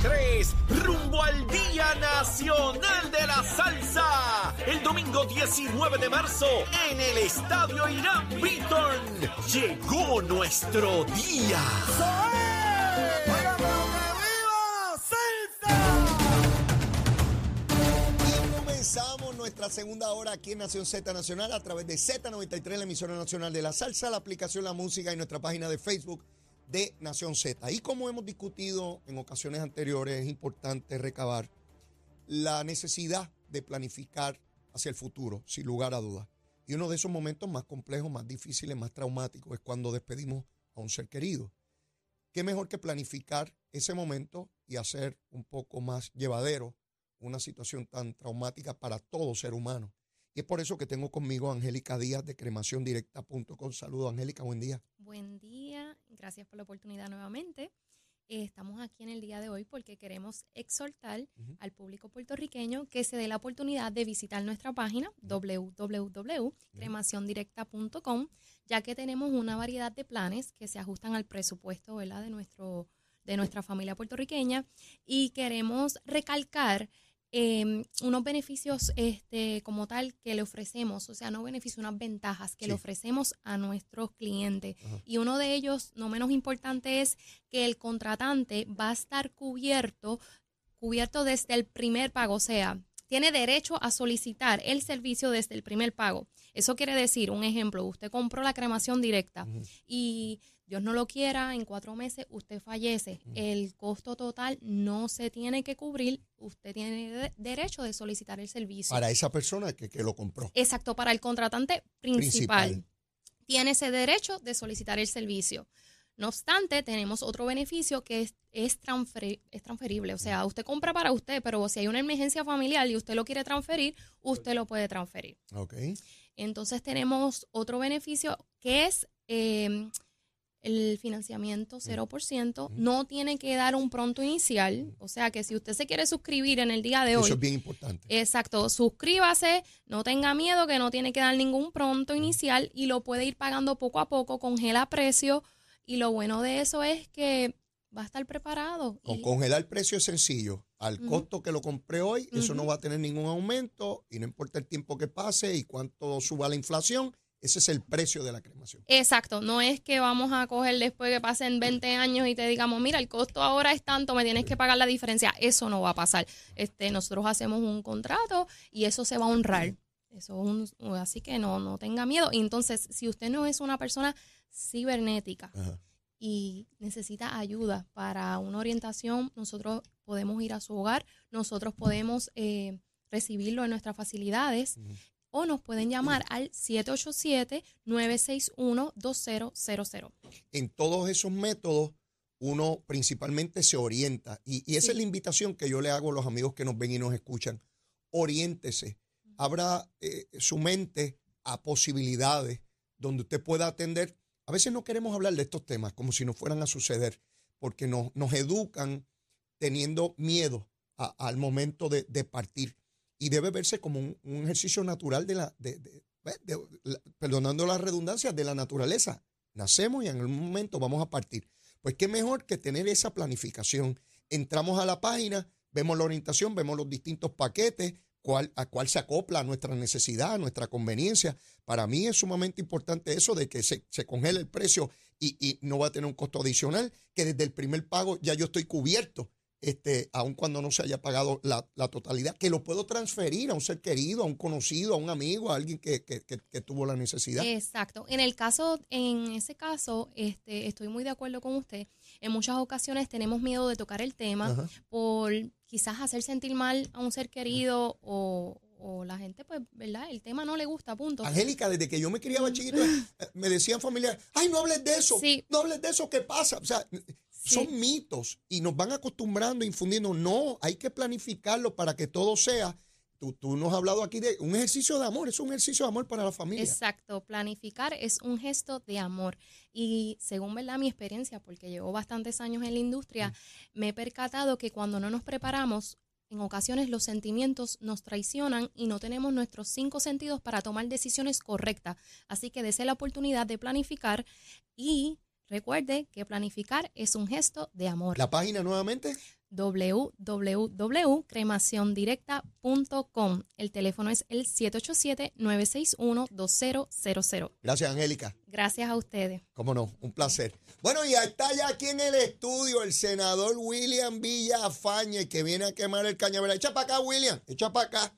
3 rumbo al Día Nacional de la Salsa. El domingo 19 de marzo en el Estadio Irán Beaton. Llegó nuestro día. Y comenzamos nuestra segunda hora aquí en Nación Z Nacional a través de Z93, la emisora nacional de la salsa, la aplicación La Música y nuestra página de Facebook de Nación Z. Y como hemos discutido en ocasiones anteriores, es importante recabar la necesidad de planificar hacia el futuro, sin lugar a dudas. Y uno de esos momentos más complejos, más difíciles, más traumáticos es cuando despedimos a un ser querido. ¿Qué mejor que planificar ese momento y hacer un poco más llevadero una situación tan traumática para todo ser humano? Y es por eso que tengo conmigo a Angélica Díaz de cremaciondirecta.com. Saludos, Angélica, buen día. Buen día, gracias por la oportunidad nuevamente. Eh, estamos aquí en el día de hoy porque queremos exhortar al público puertorriqueño que se dé la oportunidad de visitar nuestra página www.cremaciondirecta.com, ya que tenemos una variedad de planes que se ajustan al presupuesto ¿verdad? de nuestro de nuestra familia puertorriqueña y queremos recalcar eh, unos beneficios este, como tal que le ofrecemos, o sea, no beneficios, unas ventajas que Sí. le ofrecemos a nuestros clientes. Ajá. Y uno de ellos, no menos importante, es que el contratante va a estar cubierto, cubierto desde el primer pago, o sea, tiene derecho a solicitar el servicio desde el primer pago. Eso quiere decir, un ejemplo, usted compró la cremación directa y Dios no lo quiera, en cuatro meses usted fallece. El costo total no se tiene que cubrir, usted tiene de- derecho de solicitar el servicio. Para esa persona que, que lo compró. Exacto, para el contratante principal. Principal. Tiene ese derecho de solicitar el servicio. No obstante, tenemos otro beneficio que es, es, transferi- es transferible. O sea, usted compra para usted, pero si hay una emergencia familiar y usted lo quiere transferir, usted lo puede transferir. Ok. Entonces tenemos otro beneficio que es eh, el financiamiento 0%. No tiene que dar un pronto inicial. O sea que si usted se quiere suscribir en el día de Eso hoy, es bien importante. Exacto, suscríbase, no tenga miedo que no tiene que dar ningún pronto inicial y lo puede ir pagando poco a poco, congela precio y lo bueno de eso es que va a estar preparado. Con y- congelar el precio es sencillo. Al costo que lo compré hoy, eso no va a tener ningún aumento y no importa el tiempo que pase y cuánto suba la inflación, ese es el precio de la cremación. Exacto, no es que vamos a coger después que pasen 20 años y te digamos, mira, el costo ahora es tanto, me tienes que pagar la diferencia. Eso no va a pasar. Este, nosotros hacemos un contrato y eso se va a honrar. Eso es un- así que no, no tenga miedo. Y entonces, si usted no es una persona cibernética, Ajá. y necesita ayuda para una orientación, nosotros podemos ir a su hogar, nosotros podemos eh, recibirlo en nuestras facilidades. O nos pueden llamar al 787-961-2000. En todos esos métodos, uno principalmente se orienta. Y, y esa Sí. es la invitación que yo le hago a los amigos que nos ven y nos escuchan. Oriéntese. Abra eh, su mente a posibilidades donde usted pueda atender. A veces no queremos hablar de estos temas como si no fueran a suceder, porque nos, nos educan teniendo miedo a- al momento de, de partir. Y debe verse como un, ejercicio natural de la, de- de- de- la- perdonando la redundancia, de la naturaleza. Nacemos y en algún momento vamos a partir. Pues qué mejor que tener esa planificación. Entramos a la página, vemos la orientación, vemos los distintos paquetes, cuál, a cuál se acopla nuestra necesidad, nuestra conveniencia. Para mí es sumamente importante eso de que se, se congele el precio y, y no va a tener un costo adicional, que desde el primer pago ya yo estoy cubierto, este, aun cuando no se haya pagado la, la totalidad, que lo puedo transferir a un ser querido, a un conocido, a un amigo, a alguien que, que- que- que tuvo la necesidad. Exacto. En el caso, en ese caso, este, estoy muy de acuerdo con usted. En muchas ocasiones tenemos miedo de tocar el tema Ajá. por quizás hacer sentir mal a un ser querido o, o la gente, pues, ¿verdad? El tema no le gusta, punto. Angélica, desde que yo me criaba chiquito, eh, me decían familiares, ay, no hables de eso, Sí. no hables de eso, ¿qué pasa? O sea, Sí. son mitos y nos van acostumbrando, infundiendo. No, hay que planificarlo para que todo sea. Tú, tú nos has hablado aquí de un ejercicio de amor, es un ejercicio de amor para la familia. Exacto, planificar es un gesto de amor. Y según verdad mi experiencia, porque llevo bastantes años en la industria, me he percatado que cuando no nos preparamos, en ocasiones los sentimientos nos traicionan y no tenemos nuestros cinco sentidos para tomar decisiones correctas. Así que desee la oportunidad de planificar y recuerde que planificar es un gesto de amor. La página nuevamente, www.cremaciondirecta.com. El teléfono es el 787-961-2000. Gracias, Angélica. Gracias a ustedes. Cómo no, un placer. Bueno, y está ya aquí en el estudio el senador William Villafañe, que viene a quemar el cañaveral. Echa para acá, William, echa para acá,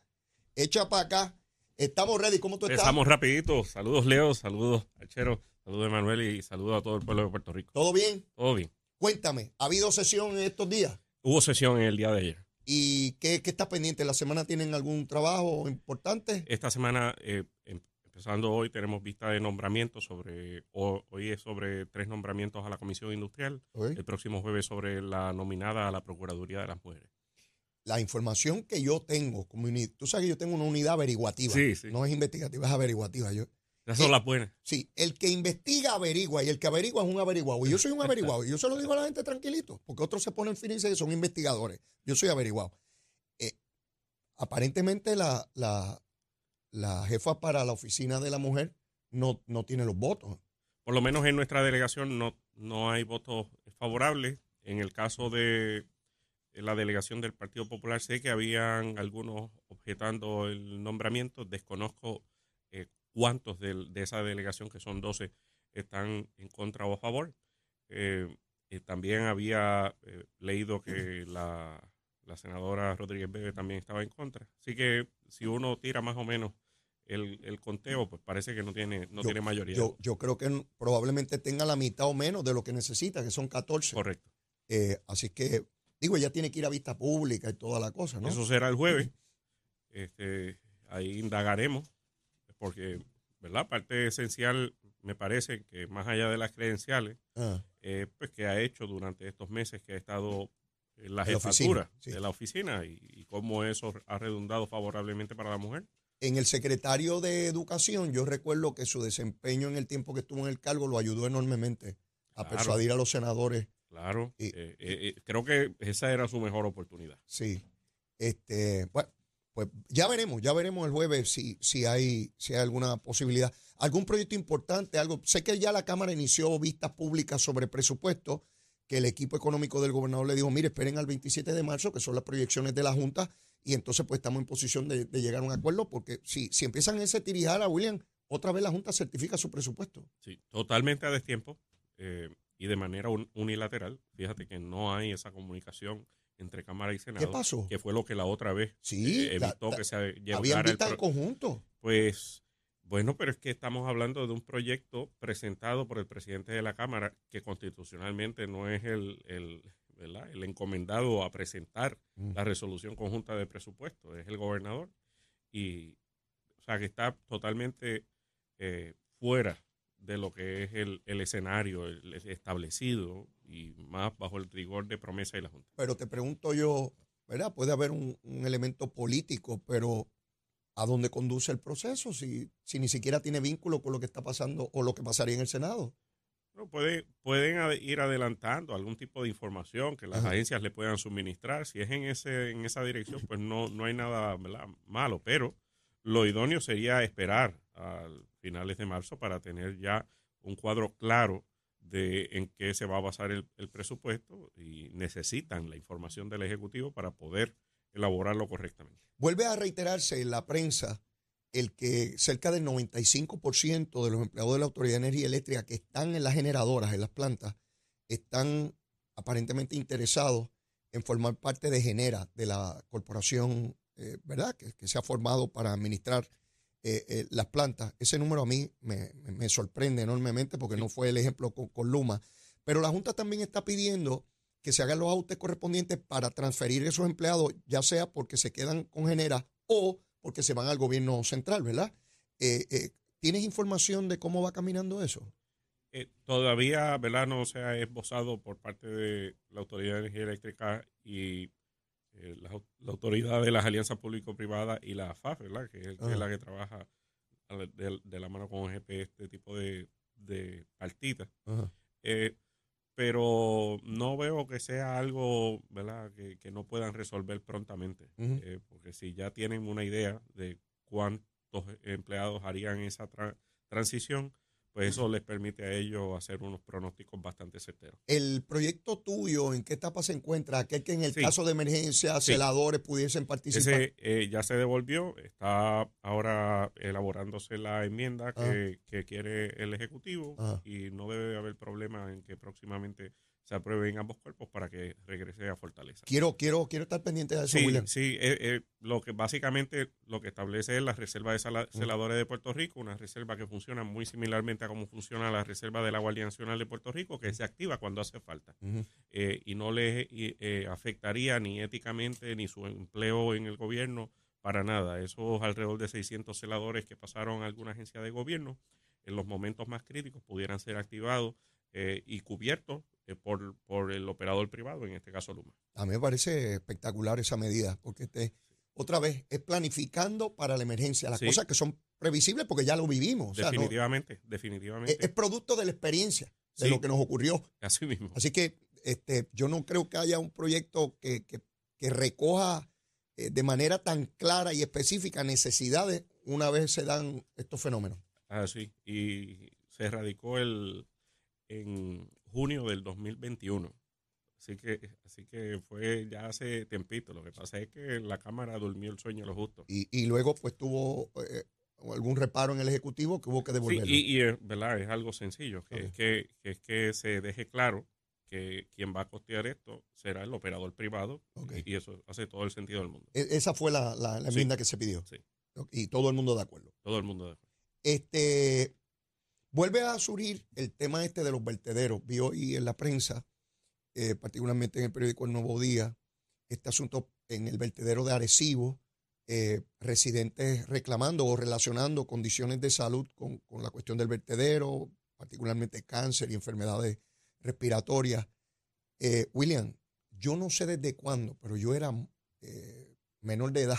echa para acá. Estamos ready, ¿cómo tú estás? Estamos rapidito. Saludos, Leo, saludos, Chero, saludos, Emanuel, y saludos a todo el pueblo de Puerto Rico. ¿Todo bien? Todo bien. Cuéntame, ¿ha habido sesión en estos días? Hubo sesión en el día de ayer. ¿Y qué, qué está pendiente? ¿La semana tienen algún trabajo importante? Esta semana, eh, em- empezando hoy, tenemos vista de nombramientos sobre, hoy es sobre tres nombramientos a la Comisión Industrial, el próximo jueves sobre la nominada a la Procuraduría de las Mujeres. La información que yo tengo, como tú sabes que yo tengo una unidad averiguativa. Sí, sí. No es investigativa, es averiguativa. Yo, Esas son Eh, las buenas. Sí, el que investiga averigua y el que averigua es un averiguado. Y yo soy un averiguado. Y yo se lo digo a la gente tranquilito, porque otros se ponen fin y dicen que son investigadores. Yo soy averiguado. Eh, aparentemente la, la, la jefa para la oficina de la mujer no, no tiene los votos. Por lo menos en nuestra delegación no, no hay votos favorables. En el caso de la delegación del Partido Popular, sé que habían algunos objetando el nombramiento. Desconozco eh, cuántos del- de, esa delegación, que son 12, están en contra o a favor. Eh, también había eh, leído que la, la senadora Rodríguez Bebe también estaba en contra. Así que si uno tira más o menos el, el conteo, pues parece que no tiene, no Yo- tiene mayoría. Yo, yo creo que probablemente tenga la mitad o menos de lo que necesita, que son 14. Correcto. Eh, así que, digo, ella tiene que ir a vista pública y toda la cosa, ¿no? Eso será el jueves. Este, ahí indagaremos, porque, ¿verdad? Parte esencial, me parece que más allá de las credenciales, Ah, eh, pues que ha hecho durante estos meses que ha estado en la En la oficina, jefatura sí. de la oficina y, y cómo eso ha redundado favorablemente para la mujer. En el secretario de Educación, yo recuerdo que su desempeño en el tiempo que estuvo en el cargo lo ayudó enormemente a Claro. persuadir a los senadores. Claro, Y- eh, eh, creo que esa era su mejor oportunidad. Sí. Este, bueno, pues ya veremos, ya veremos el jueves si, si, hay, si hay alguna posibilidad. ¿Algún proyecto importante? algo Sé que ya la Cámara inició vistas públicas sobre presupuesto, que el equipo económico del gobernador le dijo, mire, esperen al 27 de marzo, que son las proyecciones de la Junta, y entonces pues estamos en posición de, de llegar a un acuerdo, porque si, si empiezan ese tirijar a William, otra vez la Junta certifica su presupuesto. Sí, totalmente a destiempo eh, y de manera un- unilateral. Fíjate que no hay esa comunicación entre Cámara y Senado. ¿Qué pasó? Que fue lo que la otra vez Sí, eh, evitó la- que se Habían llevara el en pro- conjunto. Pues, bueno, pero es que estamos hablando de un proyecto presentado por el presidente de la Cámara que constitucionalmente no es el, el, ¿verdad? el encomendado a presentar Mm. la resolución conjunta de presupuesto, es el gobernador. Y, o sea, que está totalmente eh, fuera de lo que es el, el escenario el establecido y más bajo el rigor de promesa y la Junta. Pero te pregunto yo, ¿verdad? Puede haber un, un elemento político, pero ¿a dónde conduce el proceso si, si ni siquiera tiene vínculo con lo que está pasando o lo que pasaría en el Senado? Pero puede- pueden ir adelantando algún tipo de información que las Ajá. agencias le puedan suministrar. Si es en ese en esa dirección, pues no, no hay nada ¿verdad? malo. Pero lo idóneo sería esperar a finales de marzo para tener ya un cuadro claro de en qué se va a basar el, presupuesto y necesitan la información del Ejecutivo para poder elaborarlo correctamente. Vuelve a reiterarse en la prensa el que cerca del 95% de los empleados de la Autoridad de Energía Eléctrica que están en las generadoras, en las plantas, están aparentemente interesados en formar parte de Genera, de la corporación, eh, ¿verdad?, que, que se ha formado para administrar eh, eh, las plantas. Ese número a mí me, me- sorprende enormemente porque no fue el ejemplo con, con Luma. Pero la Junta también está pidiendo que se hagan los ajustes correspondientes para transferir esos empleados, ya sea porque se quedan con Genera o porque se van al gobierno central, ¿verdad? ¿Tienes información de cómo va caminando eso? Eh, todavía, ¿verdad? No se ha esbozado por parte de la Autoridad de Energía Eléctrica y eh, la, au- la Autoridad de las Alianzas Público-Privadas y la FAF, ¿verdad? Que es, que es la que trabaja la- de, de la mano con OGP este tipo de, de partidas. Eh, pero no veo que sea algo, ¿verdad? Que, que no puedan resolver prontamente. Eh, porque si ya tienen una idea de cuántos empleados harían esa tra- transición, pues eso les permite a ellos hacer unos pronósticos bastante certeros. El proyecto tuyo, ¿en qué etapa se encuentra? Aquel que en el Sí. caso de emergencia, Sí. celadores pudiesen participar. Ese eh, ya se devolvió, está ahora elaborándose la enmienda que, que quiere el Ejecutivo y no debe haber problema en que próximamente se aprueben ambos cuerpos para que regrese a Fortaleza. Quiero, quiero, quiero estar pendiente de eso, Sí, William. sí eh, eh, lo que básicamente lo que establece es la reserva de celadores de Puerto Rico, una reserva que funciona muy similarmente a cómo funciona la reserva de la Guardia Nacional de Puerto Rico, que se activa cuando hace falta eh, y no le y, eh, afectaría ni éticamente ni su empleo en el gobierno para nada. Esos alrededor de 600 celadores que pasaron a alguna agencia de gobierno en los momentos más críticos pudieran ser activados eh, y cubiertos eh, por, por el operador privado, en este caso Luma. A mí me parece espectacular esa medida, porque este, otra vez, es planificando para la emergencia, las Sí. cosas que son previsibles porque ya lo vivimos. O sea, no- definitivamente, es, definitivamente. es producto de la experiencia, de Sí. lo que nos ocurrió. Así mismo. Así que este, yo no creo que haya un proyecto que, que- que recoja eh, de manera tan clara y específica necesidades una vez se dan estos fenómenos. Así. Y se radicó el en junio del 2021. Así que, así que fue ya hace tempito. Lo que pasa es que la Cámara durmió el sueño de los justos. Y, y luego pues tuvo eh, algún reparo en el Ejecutivo que hubo que Sí, devolverlo. y, y es, ¿verdad? es algo sencillo, que, es que, que es que se deje claro que quien va a costear esto será el operador privado Ok. y, y eso hace todo el sentido del mundo. E- Esa fue la, la- la Sí. enmienda que se pidió. Sí. Y todo el mundo de acuerdo. Todo el mundo de acuerdo. Este, vuelve a surgir el tema este de los vertederos. Vi hoy en la prensa, eh, particularmente en el periódico El Nuevo Día, este asunto en el vertedero de Arecibo, eh, residentes reclamando o relacionando condiciones de salud con, con la cuestión del vertedero, particularmente cáncer y enfermedades respiratorias. Eh, William, yo no sé desde cuándo, pero yo era menor de edad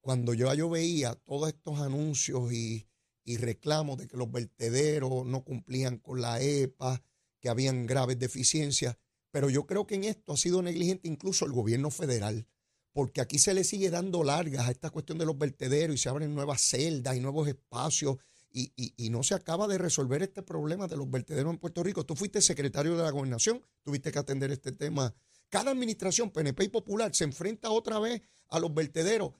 cuando yo, yo veía todos estos anuncios y, y reclamos de que los vertederos no cumplían con la EPA, que habían graves deficiencias, pero yo creo que en esto ha sido negligente incluso el gobierno federal, porque aquí se le sigue dando largas a esta cuestión de los vertederos y se abren nuevas celdas y nuevos espacios y, y- y no se acaba de resolver este problema de los vertederos en Puerto Rico. Tú fuiste secretario de la gobernación, tuviste que atender este tema. Cada administración, PNP y Popular, se enfrenta otra vez a los vertederos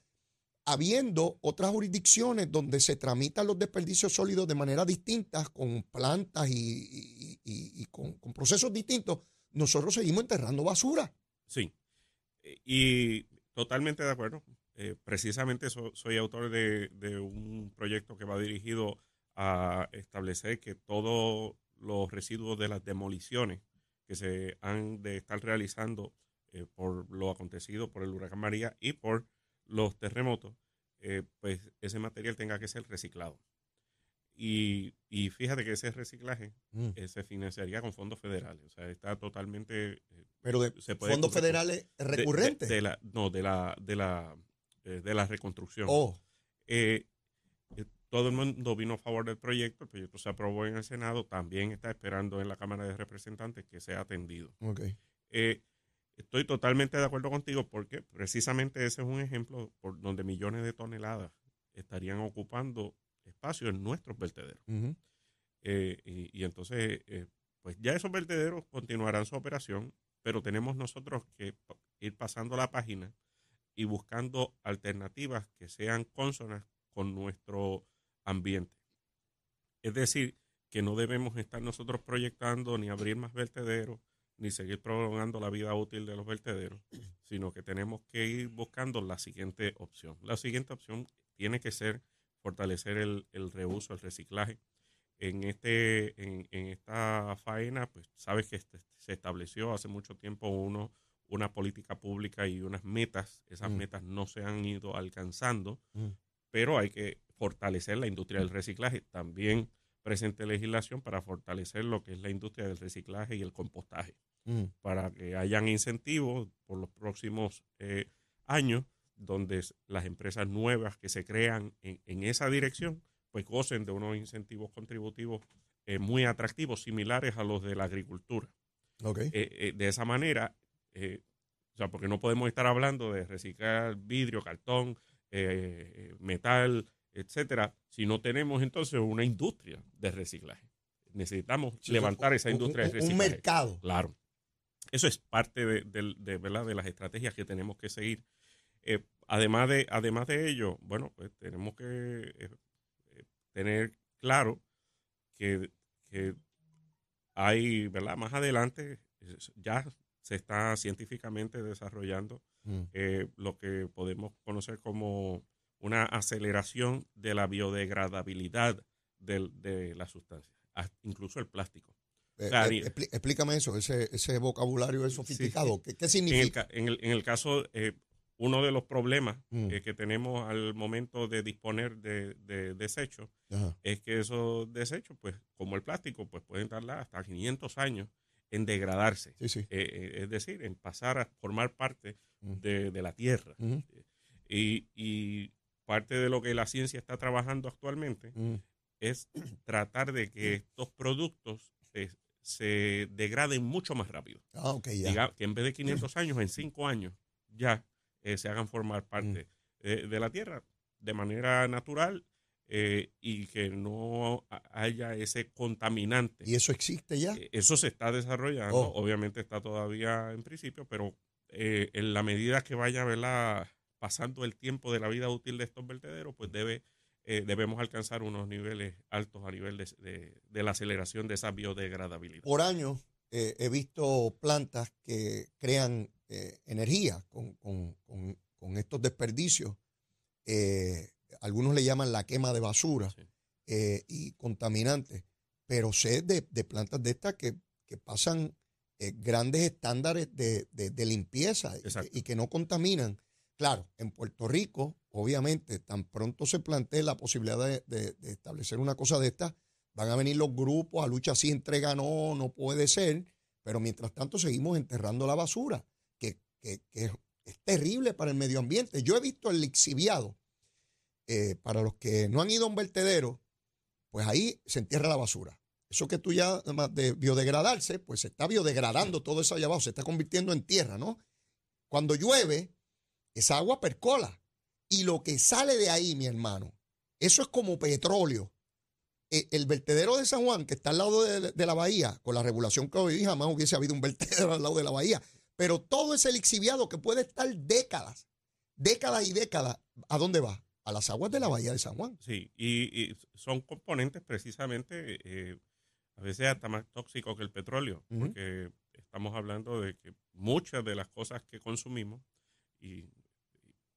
habiendo otras jurisdicciones donde se tramitan los desperdicios sólidos de manera distinta, con plantas y, y- con, procesos distintos, nosotros seguimos enterrando basura. Sí, y totalmente de acuerdo. Eh, precisamente so- soy autor de, de un proyecto que va dirigido a establecer que todos los residuos de las demoliciones que se han de estar realizando eh, por lo acontecido por el huracán María y por los terremotos, eh, pues ese material tenga que ser reciclado. Y, y fíjate que ese reciclaje eh, se financiaría con fondos federales. O sea, está totalmente eh, Pero de Se puede fondos federales de- recurrentes. De, de la, no, de la, de la, de la reconstrucción. oh, todo el mundo vino a favor del proyecto, el proyecto se aprobó en el Senado, también está esperando en la Cámara de Representantes que sea atendido. ok. Eh, estoy totalmente de acuerdo contigo porque precisamente ese es un ejemplo por donde millones de toneladas estarían ocupando espacio en nuestros vertederos. Eh, y, y entonces, eh, pues ya esos vertederos continuarán su operación, pero tenemos nosotros que ir pasando la página y buscando alternativas que sean consonas con nuestro ambiente. Es decir, que no debemos estar nosotros proyectando ni abrir más vertederos, ni seguir prolongando la vida útil de los vertederos, sino que tenemos que ir buscando la siguiente opción. La siguiente opción tiene que ser fortalecer el, el reuso, el reciclaje. En, este, en, en esta faena, pues sabes que este- se estableció hace mucho tiempo uno, una política pública y unas metas. Esas Mm. metas no se han ido alcanzando, Mm. pero hay que fortalecer la industria del reciclaje. También presente legislación para fortalecer lo que es la industria del reciclaje y el compostaje Mm. para que hayan incentivos por los próximos eh, años donde las empresas nuevas que se crean en, en esa dirección pues gocen de unos incentivos contributivos eh, muy atractivos, similares a los de la agricultura. Eh, de esa manera, o sea, porque no podemos estar hablando de reciclar vidrio, cartón, metal, etcétera, si no tenemos entonces una industria de reciclaje. Necesitamos Sí, levantar un- esa industria un- de un reciclaje. mercado. Claro. Eso es parte de, de- de, ¿verdad? de las estrategias que tenemos que seguir. Eh, además, de, además de ello, bueno, pues tenemos que eh, eh, tener claro que, que hay, ¿verdad? Más adelante ya se está científicamente desarrollando Mm. eh, lo que podemos conocer como aceleración de la biodegradabilidad de, la sustancia, hasta incluso el plástico. Eh, sea, eh, explícame eso, ese, ese vocabulario es sofisticado. ¿Qué, qué En el, significa? ca- en el, en el caso, eh, uno de los problemas Mm. que tenemos al momento de disponer de, de desechos Ajá. es que esos desechos, pues como el plástico, pues pueden tardar hasta 500 años en degradarse. Sí, sí. Es decir, en pasar a formar parte Mm. de, de la tierra. Y, y parte de lo que la ciencia está trabajando actualmente ujú. es tratar de que estos productos se degraden mucho más rápido. Ah, ok, ya. Diga, que en vez de 500 años, en 5 años ya eh, se hagan formar parte de la tierra de manera natural eh, y que no ha- haya ese contaminante. ¿Y eso existe ya? Eh, Eso se está desarrollando, Oh. obviamente está todavía en principio, pero eh, en la medida que vaya ¿verdad? Pasando el tiempo de la vida útil de estos vertederos, pues debe, eh, debemos alcanzar unos niveles altos a nivel de, de- de la aceleración de esa biodegradabilidad. Por años eh, he visto plantas que crean eh, energía con, con- con- con estos desperdicios. Algunos le llaman la quema de basura Sí. y contaminantes, pero sé de, de plantas de estas que, que pasan grandes estándares de, de- limpieza y que no contaminan. Claro, en Puerto Rico, obviamente, tan pronto se plantee la posibilidad de, establecer una cosa de estas, van a venir los grupos a lucha si entrega no, no puede ser, pero mientras tanto seguimos enterrando la basura, que, es, terrible para el medio ambiente. Yo he visto el lixiviado, eh, para los que no han ido a un vertedero, pues ahí se entierra la basura. Eso que tú ya llamas de biodegradarse, pues se está biodegradando todo eso allá abajo, se está convirtiendo en tierra, ¿no? Cuando llueve, esa agua percola. Y lo que sale de ahí, mi hermano, eso es como petróleo. Eh, El vertedero de San Juan, que está al lado de, de la bahía, con la regulación que hoy jamás hubiese habido un vertedero al lado de la bahía. Pero todo ese lixiviado que puede estar décadas, décadas y décadas, ¿a dónde va? A las aguas de la bahía de San Juan. Sí, y, y son componentes precisamente eh, a veces hasta más tóxicos que el petróleo, porque estamos hablando de que muchas de las cosas que consumimos y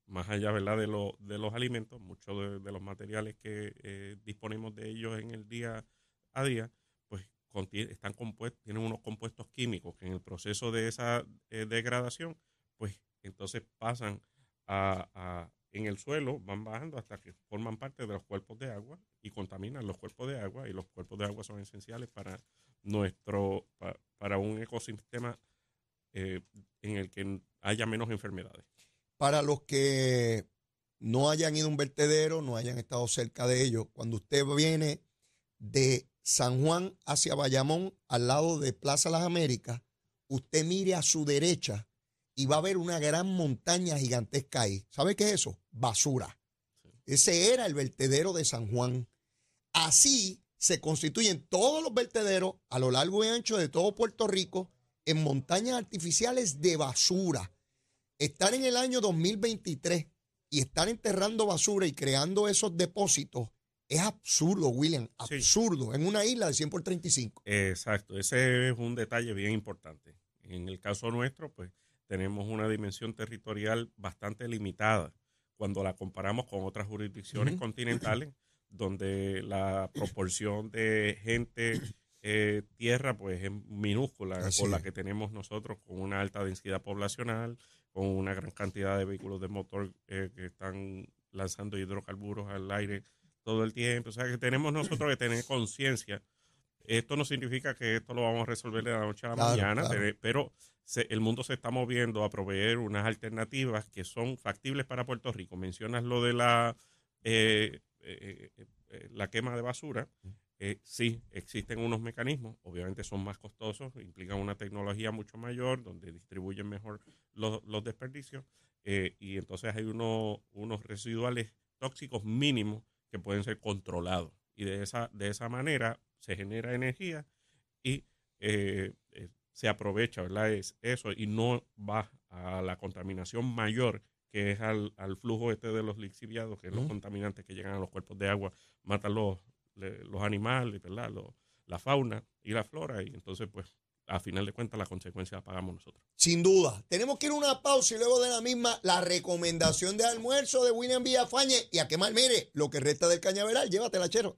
más allá ¿verdad? De, lo- de los alimentos, muchos de, los materiales que eh, disponemos de ellos en el día a día, pues están compuestos, tienen unos compuestos químicos que en el proceso de esa eh, degradación, pues entonces pasan a, a- en el suelo, van bajando hasta que forman parte de los cuerpos de agua y contaminan los cuerpos de agua y los cuerpos de agua son esenciales para nuestro pa- para un ecosistema eh, en el que haya menos enfermedades. Para los que no hayan ido a un vertedero, no hayan estado cerca de ellos, cuando usted viene de San Juan hacia Bayamón, al lado de Plaza Las Américas, usted mire a su derecha y va a ver una gran montaña gigantesca ahí. ¿Sabe qué es eso? Basura. Ese era el vertedero de San Juan. Así se constituyen todos los vertederos a lo largo y ancho de todo Puerto Rico en montañas artificiales de basura. Estar en el año 2023 y estar enterrando basura y creando esos depósitos es absurdo, William, Sí. absurdo, en una isla de 100 por 35. Exacto, ese es un detalle bien importante. En el caso nuestro, pues tenemos una dimensión territorial bastante limitada cuando la comparamos con otras jurisdicciones continentales, donde la proporción de gente, eh, tierra, pues es minúscula Así con la que tenemos nosotros, con una alta densidad poblacional, con una gran cantidad de vehículos de motor eh, que están lanzando hidrocarburos al aire todo el tiempo. O sea, que tenemos nosotros que tener conciencia esto no significa que esto lo vamos a resolver de la noche a la Claro, mañana, claro. pero, se- el mundo se está moviendo a proveer unas alternativas que son factibles para Puerto Rico. Mencionas lo de la, eh, eh, eh, eh, la quema de basura. Eh, sí, existen unos mecanismos, obviamente son más costosos, implican una tecnología mucho mayor, donde distribuyen mejor los, los desperdicios, eh, y entonces hay uno- unos residuales tóxicos mínimos que pueden ser controlados. Y de esa, de esa manera se genera energía y eh, eh, se aprovecha, ¿verdad? Es eso y no va a la contaminación mayor que es al, flujo este de los lixiviados, que es los contaminantes que llegan a los cuerpos de agua, matan los, los animales, ¿verdad? la fauna y la flora, y entonces pues a final de cuentas la consecuencia la pagamos nosotros. Sin duda. Tenemos que ir a una pausa y luego de la misma la recomendación de almuerzo de William Villafañe y a quemar, mire, lo que resta del cañaveral, llévatela, chero.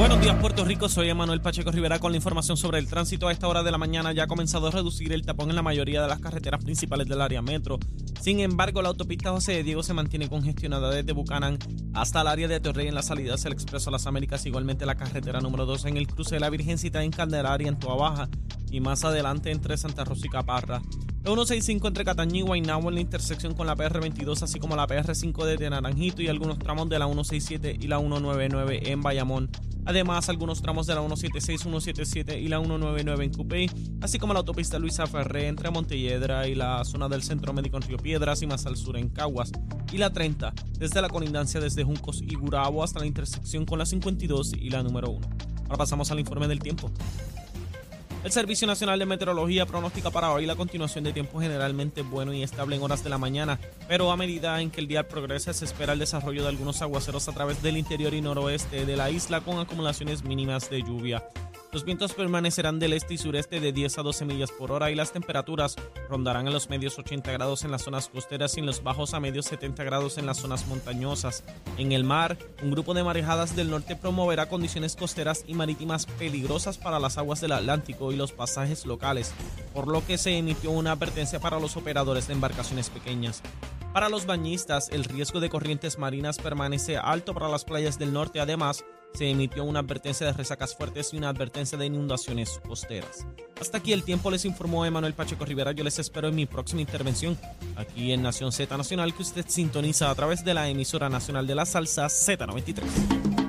Buenos días, Puerto Rico. Soy Emanuel Pacheco Rivera con la información sobre el tránsito. A esta hora de la mañana ya ha comenzado a reducir el tapón en la mayoría de las carreteras principales del área metro. Sin embargo, la autopista José de Diego se mantiene congestionada desde Bucanán hasta el área de Torrey en la salida hacia el Expreso a las Américas. Igualmente la carretera número 2 en el cruce de la Virgencita en Candelaria en Toa Baja y más adelante entre Santa Rosa y Caparra. La 165 entre Catañí y Guaynabo en la intersección con la PR22, así como la PR5 desde Naranjito y algunos tramos de la 167 y la 199 en Bayamón. Además, algunos tramos de la 176, 177 y la 199 en Cupey, así como la autopista Luisa Ferré entre Montelledra y la zona del Centro Médico en Río Piedras y más al sur en Caguas, y la 30 desde la colindancia desde Juncos y Gurabo hasta la intersección con la 52 y la número 1. Ahora pasamos al informe del tiempo. El Servicio Nacional de Meteorología pronostica para hoy la continuación de tiempo generalmente bueno y estable en horas de la mañana, pero a medida en que el día progrese se espera el desarrollo de algunos aguaceros a través del interior y noroeste de la isla con acumulaciones mínimas de lluvia. Los vientos permanecerán del este y sureste de 10 a 12 millas por hora y las temperaturas rondarán en los medios 80 grados en las zonas costeras y en los bajos a medios 70 grados en las zonas montañosas. En el mar, un grupo de marejadas del norte promoverá condiciones costeras y marítimas peligrosas para las aguas del Atlántico y los pasajes locales, por lo que se emitió una advertencia para los operadores de embarcaciones pequeñas. Para los bañistas, el riesgo de corrientes marinas permanece alto para las playas del norte. Además, se emitió una advertencia de resacas fuertes y una advertencia de inundaciones costeras. Hasta aquí el tiempo les informó Emanuel Pacheco Rivera. Yo les espero en mi próxima intervención aquí en Nación Z Nacional que usted sintoniza a través de la emisora nacional de la salsa Z93.